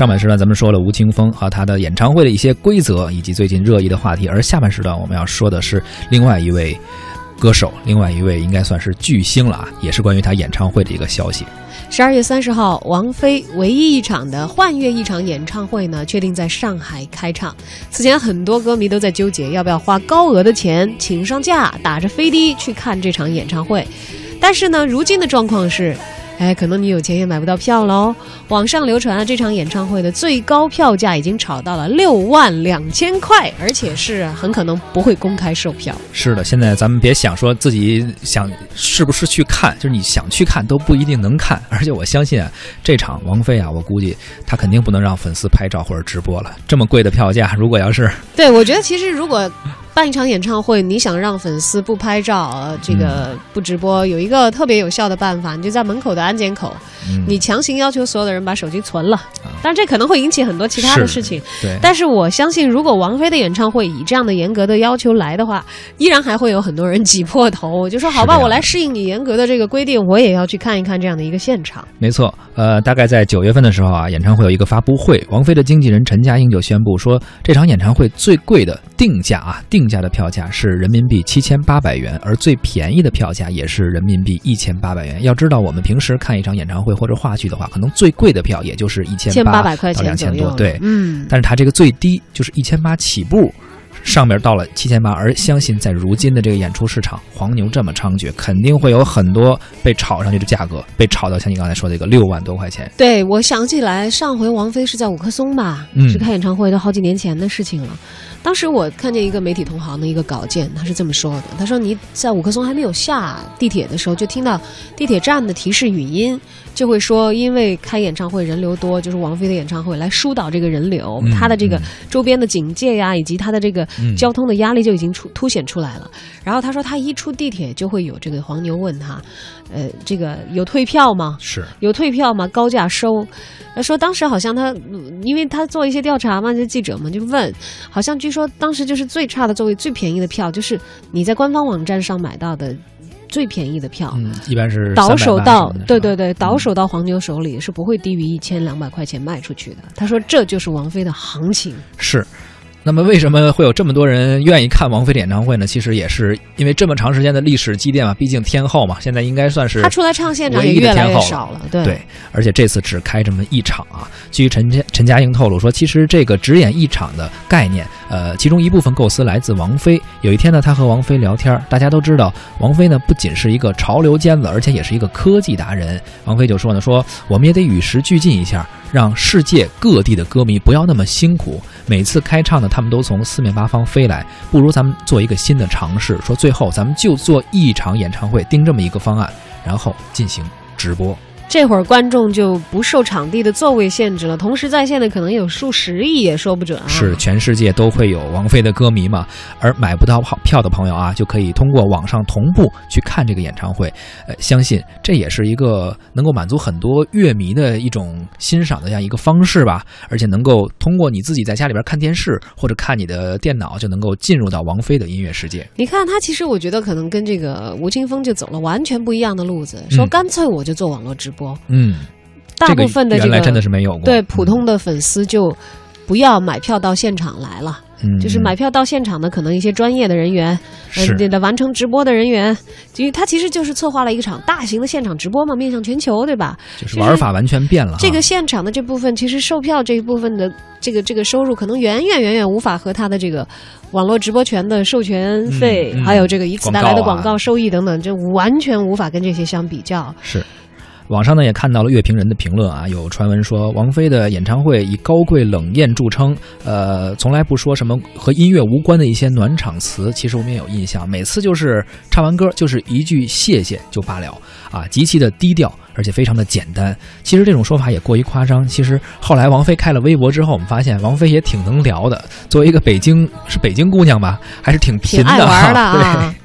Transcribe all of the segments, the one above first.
上半时段咱们说了吴青峰和他的演唱会的一些规则以及最近热议的话题，而下半时段我们要说的是另外一位歌手，另外一位应该算是巨星了啊，也是关于他演唱会的一个消息。十二月三十号，王菲唯一一场的幻乐一场演唱会呢，确定在上海开唱。此前很多歌迷都在纠结要不要花高额的钱请上假，打着飞的去看这场演唱会，但是呢，如今的状况是。哎，可能你有钱也买不到票喽。网上流传啊，这场演唱会的最高票价已经炒到了六万两千块，而且是很可能不会公开售票。是的，现在咱们别想说自己想是不是去看，就是你想去看都不一定能看。而且我相信啊，这场王菲啊，我估计她肯定不能让粉丝拍照或者直播了。这么贵的票价，如果要是对我觉得其实如果。办一场演唱会，你想让粉丝不拍照，这个不直播，有一个特别有效的办法，你就在门口的安检口，你强行要求所有的人把手机存了。但这可能会引起很多其他的事情。对，但是我相信，如果王菲的演唱会以这样的严格的要求来的话，依然还会有很多人挤破头，就说好吧，我来适应你严格的这个规定，我也要去看一看这样的一个现场。没错，呃，大概在九月份的时候啊，演唱会有一个发布会，王菲的经纪人陈嘉映就宣布说，这场演唱会最贵的定价啊，定价的票价是人民币七千八百元，而最便宜的票价也是人民币一千八百元。要知道，我们平时看一场演唱会或者话剧的话，可能最贵的票也就是一千八百块钱两千多，对，嗯。但是它这个最低就是一千八起步。上面到了七千八，而相信在如今的这个演出市场，黄牛这么猖獗，肯定会有很多被炒上去的价格，被炒到像你刚才说的一个六万多块钱。对，我想起来上回王菲是在五棵松吧，是开演唱会，都好几年前的事情了。当时我看见一个媒体同行的一个稿件，他是这么说的：他说你在五棵松还没有下地铁的时候，就听到地铁站的提示语音。就会说，因为开演唱会人流多，就是王菲的演唱会来疏导这个人流，他的这个周边的警戒呀，以及他的这个交通的压力就已经出凸显出来了。然后他说，他一出地铁就会有这个黄牛问他，呃，这个有退票吗？是有退票吗？高价收。他说当时好像他，因为他做一些调查嘛，就记者们就问，好像据说当时就是最差的座位、最便宜的票，就是你在官方网站上买到的。最便宜的票，一般是倒手到，对对对，倒手到黄牛手里是不会低于一千两百块钱卖出去的。他说这就是王菲的行情。是。那么为什么会有这么多人愿意看王菲的演唱会呢？其实也是因为这么长时间的历史积淀嘛，毕竟天后嘛，现在应该算是她出来唱现场也越来越少了。对，而且这次只开这么一场啊。据陈家陈嘉映透露说，其实这个只演一场的概念，呃，其中一部分构思来自王菲。有一天呢，他和王菲聊天，大家都知道王菲呢不仅是一个潮流尖子，而且也是一个科技达人。王菲就说呢，说我们也得与时俱进一下。让世界各地的歌迷不要那么辛苦，每次开唱呢，他们都从四面八方飞来，不如咱们做一个新的尝试，说最后咱们就做一场演唱会，定这么一个方案，然后进行直播。这会儿观众就不受场地的座位限制了，同时在线的可能有数十亿也说不准啊。是，全世界都会有王菲的歌迷嘛？而买不到票的朋友啊，就可以通过网上同步去看这个演唱会。呃，相信这也是一个能够满足很多乐迷的一种欣赏的这样一个方式吧。而且能够通过你自己在家里边看电视或者看你的电脑，就能够进入到王菲的音乐世界。你看他其实我觉得可能跟这个吴青峰就走了完全不一样的路子，说干脆我就做网络直播。播嗯，大部分的这个原来真的是没有过。对普通的粉丝就不要买票到现场来了，嗯就是买票到现场的可能一些专业的人员，是的完成直播的人员，因为他其实就是策划了一场大型的现场直播嘛，面向全球，对吧？就是玩法完全变了。这个现场的这部分，其实售票这一部分的这个这个收入，可能远远远远无法和他的这个网络直播权的授权费，还有这个以此带来的广告收益等等，就完全无法跟这些相比较。是。网上呢也看到了乐评人的评论啊，有传闻说王菲的演唱会以高贵冷艳著称，呃，从来不说什么和音乐无关的一些暖场词。其实我们也有印象，每次就是唱完歌就是一句谢谢就罢了啊，极其的低调，而且非常的简单。其实这种说法也过于夸张。其实后来王菲开了微博之后，我们发现王菲也挺能聊的。作为一个北京是北京姑娘吧，还是挺贫的，对。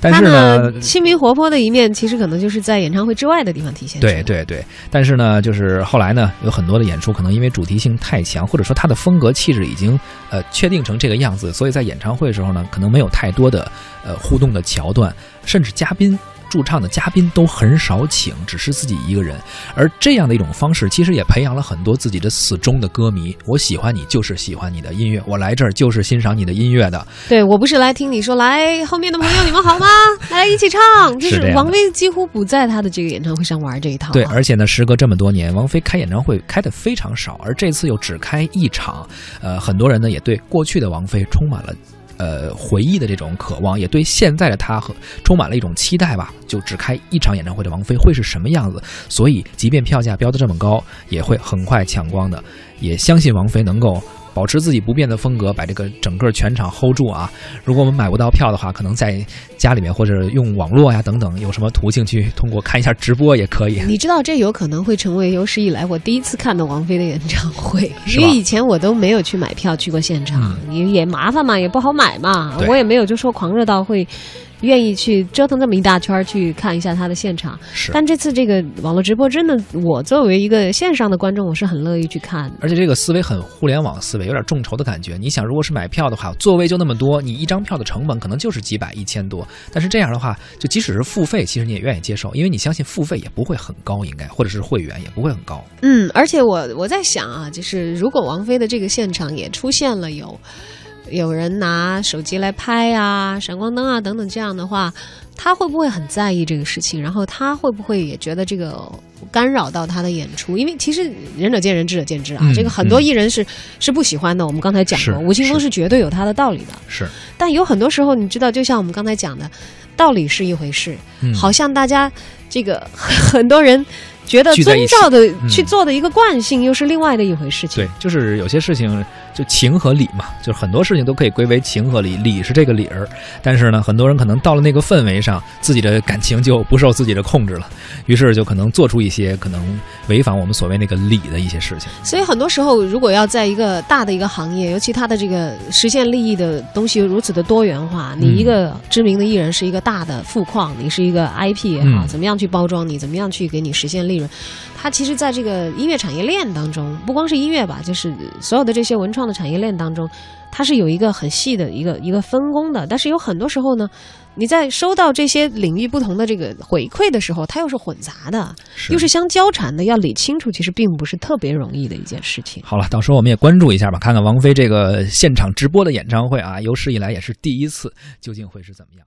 但是呢，亲民活泼的一面，其实可能就是在演唱会之外的地方体现。对对对，但是呢，就是后来呢，有很多的演出可能因为主题性太强，或者说他的风格气质已经呃确定成这个样子，所以在演唱会的时候呢，可能没有太多的呃互动的桥段，甚至嘉宾驻唱的嘉宾都很少请，只是自己一个人。而这样的一种方式，其实也培养了很多自己的死忠的歌迷。我喜欢你，就是喜欢你的音乐，我来这儿就是欣赏你的音乐的。对我不是来听你说，来后面的朋友你们好吗？来一起唱。就是王菲几乎不在他的这个演唱会上玩这一套。对，而且呢，时隔这么多年，王菲开演唱会开的非常少，而这次又只开一场。呃，很多人呢也对过去的王菲充满了。呃，回忆的这种渴望，也对现在的他和充满了一种期待吧。就只开一场演唱会的王菲会是什么样子？所以，即便票价标的这么高，也会很快抢光的。也相信王菲能够。保持自己不变的风格，把这个整个全场 hold 住啊！如果我们买不到票的话，可能在家里面或者用网络呀等等，有什么途径去通过看一下直播也可以。你知道这有可能会成为有史以来我第一次看的王菲的演唱会，因为以前我都没有去买票去过现场，也也麻烦嘛，也不好买嘛，我也没有就说狂热到会。愿意去折腾这么一大圈去看一下他的现场，是。但这次这个网络直播真的，我作为一个线上的观众，我是很乐意去看。而且这个思维很互联网思维，有点众筹的感觉。你想，如果是买票的话，座位就那么多，你一张票的成本可能就是几百、一千多。但是这样的话，就即使是付费，其实你也愿意接受，因为你相信付费也不会很高，应该或者是会员也不会很高。嗯，而且我我在想啊，就是如果王菲的这个现场也出现了有。有人拿手机来拍啊，闪光灯啊等等，这样的话，他会不会很在意这个事情？然后他会不会也觉得这个干扰到他的演出？因为其实仁者见仁，智者见智啊。这个很多艺人是是不喜欢的。我们刚才讲过，吴青峰是绝对有他的道理的。是，但有很多时候，你知道，就像我们刚才讲的，道理是一回事，好像大家这个 很多人。觉得遵照的去做的一个惯性，又是另外的一回事。情。对，就是有些事情就情和理嘛，就是很多事情都可以归为情和理，理是这个理儿。但是呢，很多人可能到了那个氛围上，自己的感情就不受自己的控制了，于是就可能做出一些可能违反我们所谓那个理的一些事情。所以很多时候，如果要在一个大的一个行业，尤其他的这个实现利益的东西如此的多元化，你一个知名的艺人是一个大的富矿，你是一个 IP 也好，怎么样去包装你，怎么样去给你实现利润？它其实，在这个音乐产业链当中，不光是音乐吧，就是所有的这些文创的产业链当中，它是有一个很细的一个一个分工的。但是有很多时候呢，你在收到这些领域不同的这个回馈的时候，它又是混杂的，又是相交缠的，要理清楚，其实并不是特别容易的一件事情。好了，到时候我们也关注一下吧，看看王菲这个现场直播的演唱会啊，有史以来也是第一次，究竟会是怎么样？